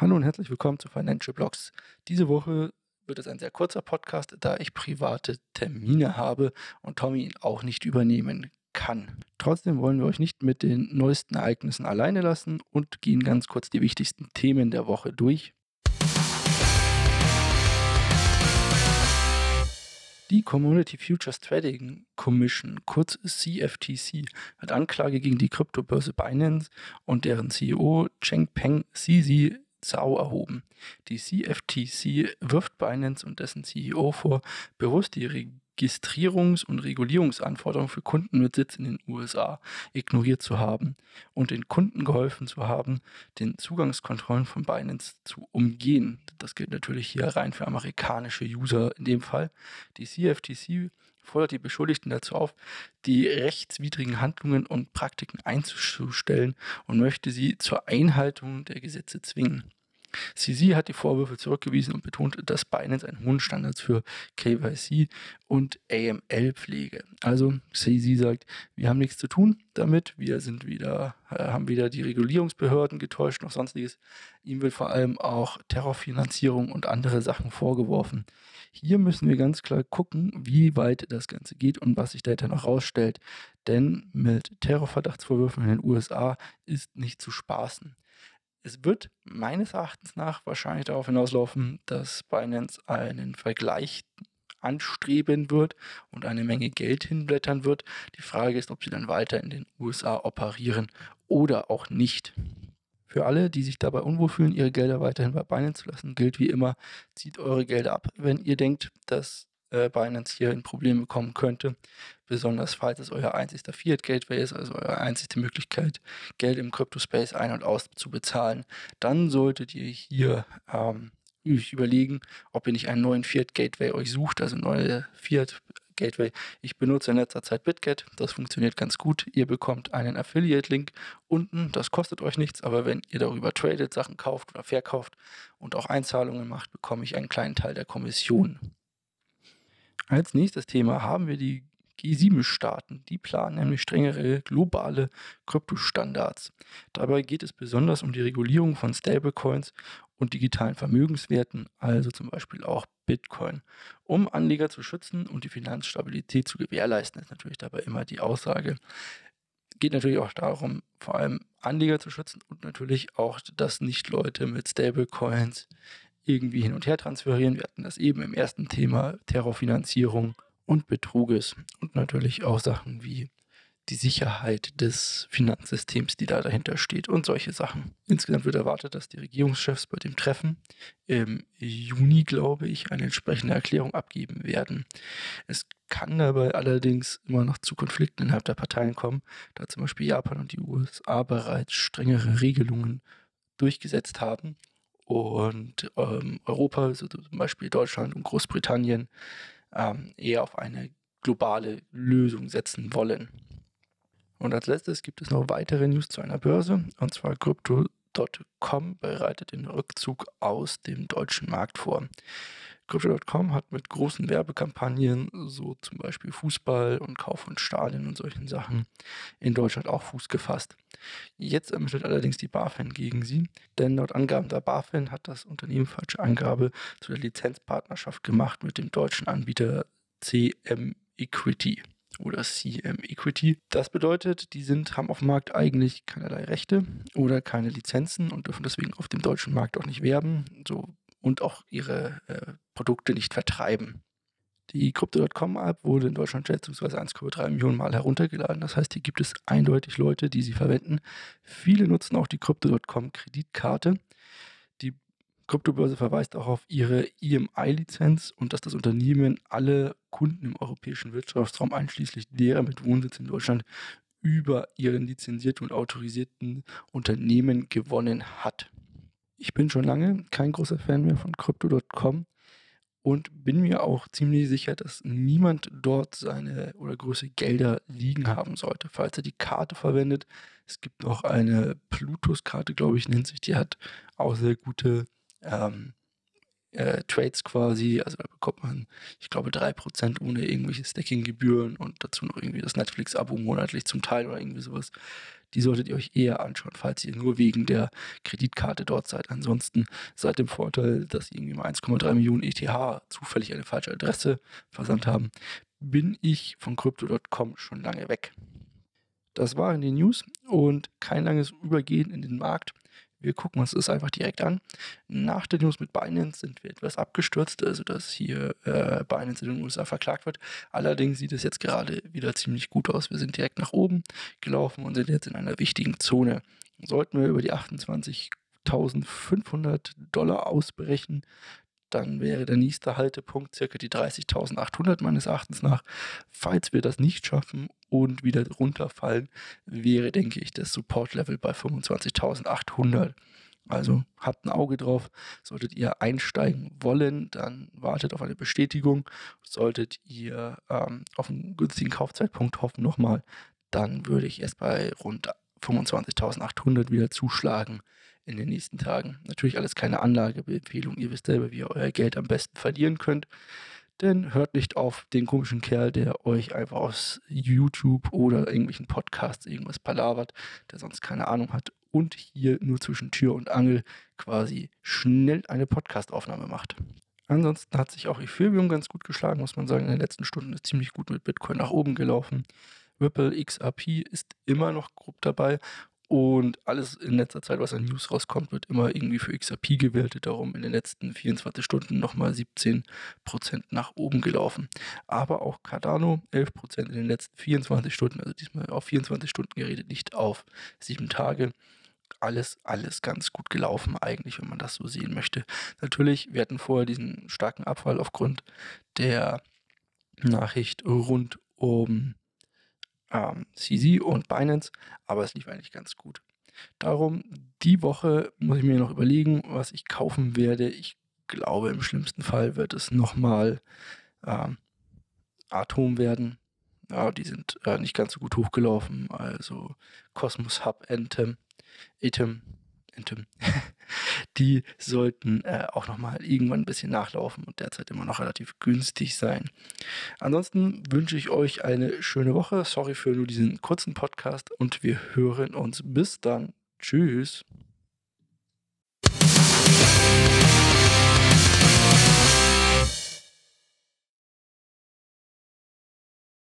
Hallo und herzlich willkommen zu Financial Blogs. Diese Woche wird es ein sehr kurzer Podcast, da ich private Termine habe und Tommy ihn auch nicht übernehmen kann. Trotzdem wollen wir euch nicht mit den neuesten Ereignissen alleine lassen und gehen ganz kurz die wichtigsten Themen der Woche durch. Die Community Futures Trading Commission, kurz CFTC, hat Anklage gegen die Kryptobörse Binance und deren CEO Chengpeng Sisi Zhao erhoben. Die CFTC wirft Binance und dessen CEO vor, bewusst die Registrierungs- und Regulierungsanforderungen für Kunden mit Sitz in den USA ignoriert zu haben und den Kunden geholfen zu haben, den Zugangskontrollen von Binance zu umgehen. Das gilt natürlich hier rein für amerikanische User in dem Fall. Die CFTC fordert die Beschuldigten dazu auf, die rechtswidrigen Handlungen und Praktiken einzustellen und möchte sie zur Einhaltung der Gesetze zwingen. CZ hat die Vorwürfe zurückgewiesen und betont, dass Binance einen hohen Standard für KYC und AML pflege. Also CZ sagt, wir haben nichts zu tun damit, wir sind wieder, äh, haben wieder die Regulierungsbehörden getäuscht noch sonstiges. Ihm wird vor allem auch Terrorfinanzierung und andere Sachen vorgeworfen. Hier müssen wir ganz klar gucken, wie weit das Ganze geht und was sich dahinter noch rausstellt. Denn mit Terrorverdachtsvorwürfen in den USA ist nicht zu spaßen. Es wird meines Erachtens nach wahrscheinlich darauf hinauslaufen, dass Binance einen Vergleich anstreben wird und eine Menge Geld hinblättern wird. Die Frage ist, ob sie dann weiter in den USA operieren oder auch nicht. Für alle, die sich dabei unwohl fühlen, ihre Gelder weiterhin bei Binance zu lassen, gilt wie immer, zieht eure Gelder ab, wenn ihr denkt, dass äh, Binance hier in Probleme kommen könnte. Besonders falls es euer einzigster Fiat-Gateway ist, also eure einzigste Möglichkeit, Geld im Crypto-Space ein- und aus zu bezahlen, dann solltet ihr hier ähm, überlegen, ob ihr nicht einen neuen Fiat-Gateway euch sucht, also neue Fiat Gateway. Ich benutze in letzter Zeit BitGet. Das funktioniert ganz gut. Ihr bekommt einen Affiliate-Link unten. Das kostet euch nichts, aber wenn ihr darüber tradet, Sachen kauft oder verkauft und auch Einzahlungen macht, bekomme ich einen kleinen Teil der Kommission. Als nächstes Thema haben wir die G7-Staaten. Die planen nämlich strengere globale Kryptostandards. Dabei geht es besonders um die Regulierung von Stablecoins und digitalen Vermögenswerten, also zum Beispiel auch Bitcoin. Um Anleger zu schützen und die Finanzstabilität zu gewährleisten, ist natürlich dabei immer die Aussage. Geht natürlich auch darum, vor allem Anleger zu schützen und natürlich auch, dass nicht Leute mit Stablecoins irgendwie hin und her transferieren. Wir hatten das eben im ersten Thema Terrorfinanzierung und Betruges und natürlich auch Sachen wie die Sicherheit des Finanzsystems, die da dahinter steht und solche Sachen. Insgesamt wird erwartet, dass die Regierungschefs bei dem Treffen im Juni, glaube ich, eine entsprechende Erklärung abgeben werden. Es kann dabei allerdings immer noch zu Konflikten innerhalb der Parteien kommen, da zum Beispiel Japan und die USA bereits strengere Regelungen durchgesetzt haben und ähm, Europa, also zum Beispiel Deutschland und Großbritannien, ähm, eher auf eine globale Lösung setzen wollen. Und als letztes gibt es noch weitere News zu einer Börse, und zwar Crypto.com bereitet den Rückzug aus dem deutschen Markt vor. Crypto.com hat mit großen Werbekampagnen, so zum Beispiel Fußball und Kauf von Stadien und solchen Sachen, in Deutschland auch Fuß gefasst. Jetzt ermittelt allerdings die BaFin gegen sie, denn laut Angaben der BaFin hat das Unternehmen falsche Angabe zu der Lizenzpartnerschaft gemacht mit dem deutschen Anbieter CM Equity oder CM Equity. Das bedeutet, die sind, haben auf dem Markt eigentlich keinerlei Rechte oder keine Lizenzen und dürfen deswegen auf dem deutschen Markt auch nicht werben. So und auch ihre äh, Produkte nicht vertreiben. Die Crypto.com-App wurde in Deutschland schätzungsweise 1,3 Millionen Mal heruntergeladen. Das heißt, hier gibt es eindeutig Leute, die sie verwenden. Viele nutzen auch die Crypto.com-Kreditkarte. Die Kryptobörse verweist auch auf ihre EMI-Lizenz und dass das Unternehmen alle Kunden im europäischen Wirtschaftsraum, einschließlich derer mit Wohnsitz in Deutschland, über ihren lizenzierten und autorisierten Unternehmen gewonnen hat. Ich bin schon lange kein großer Fan mehr von Crypto.com und bin mir auch ziemlich sicher, dass niemand dort seine oder größere Gelder liegen haben sollte, falls er die Karte verwendet. Es gibt noch eine Plutus-Karte, glaube ich, nennt sich, die hat auch sehr gute ähm, äh, Trades quasi. Also da bekommt man, ich glaube, 3% ohne irgendwelche Stacking-Gebühren und dazu noch irgendwie das Netflix-Abo monatlich zum Teil oder irgendwie sowas. Die solltet ihr euch eher anschauen, falls ihr nur wegen der Kreditkarte dort seid. Ansonsten seid im Vorteil, dass irgendwie mal 1,3 Millionen ETH zufällig eine falsche Adresse versandt haben. Bin ich von Crypto.com schon lange weg. Das waren die News und kein langes Übergehen in den Markt. Wir gucken uns das einfach direkt an. Nach der News mit Binance sind wir etwas abgestürzt, also dass hier äh, Binance in den USA verklagt wird. Allerdings sieht es jetzt gerade wieder ziemlich gut aus. Wir sind direkt nach oben gelaufen und sind jetzt in einer wichtigen Zone. Sollten wir über die 28.500 Dollar ausbrechen, dann wäre der nächste Haltepunkt circa die 30.800 meines Erachtens nach. Falls wir das nicht schaffen und wieder runterfallen, wäre, denke ich, das Support-Level bei 25.800. Also habt ein Auge drauf. Solltet ihr einsteigen wollen, dann wartet auf eine Bestätigung. Solltet ihr ähm, auf einen günstigen Kaufzeitpunkt hoffen nochmal, dann würde ich erst bei rund 25.800 wieder zuschlagen in den nächsten Tagen. Natürlich alles keine Anlageempfehlung. Ihr wisst selber, wie ihr euer Geld am besten verlieren könnt. Denn hört nicht auf den komischen Kerl, der euch einfach aus YouTube oder irgendwelchen Podcasts irgendwas palavert, der sonst keine Ahnung hat und hier nur zwischen Tür und Angel quasi schnell eine Podcastaufnahme macht. Ansonsten hat sich auch Ethereum ganz gut geschlagen, muss man sagen. In den letzten Stunden ist ziemlich gut mit Bitcoin nach oben gelaufen. Ripple XRP ist immer noch grob dabei und alles in letzter Zeit, was an News rauskommt, wird immer irgendwie für XRP gewertet. Darum in den letzten 24 Stunden nochmal 17% nach oben gelaufen. Aber auch Cardano 11% in den letzten 24 Stunden, also diesmal auf 24 Stunden geredet, nicht auf 7 Tage. Alles, alles ganz gut gelaufen eigentlich, wenn man das so sehen möchte. Natürlich, wir hatten vorher diesen starken Abfall aufgrund der Nachricht rund um ähm, CZ und Binance, aber es lief eigentlich ganz gut. Darum, die Woche muss ich mir noch überlegen, was ich kaufen werde. Ich glaube, im schlimmsten Fall wird es nochmal ähm, Atom werden. Ja, die sind äh, nicht ganz so gut hochgelaufen. Also Cosmos Hub Anthem, Anthem. die sollten äh, auch nochmal irgendwann ein bisschen nachlaufen und derzeit immer noch relativ günstig sein. Ansonsten wünsche ich euch eine schöne Woche. Sorry für nur diesen kurzen Podcast und wir hören uns bis dann. Tschüss.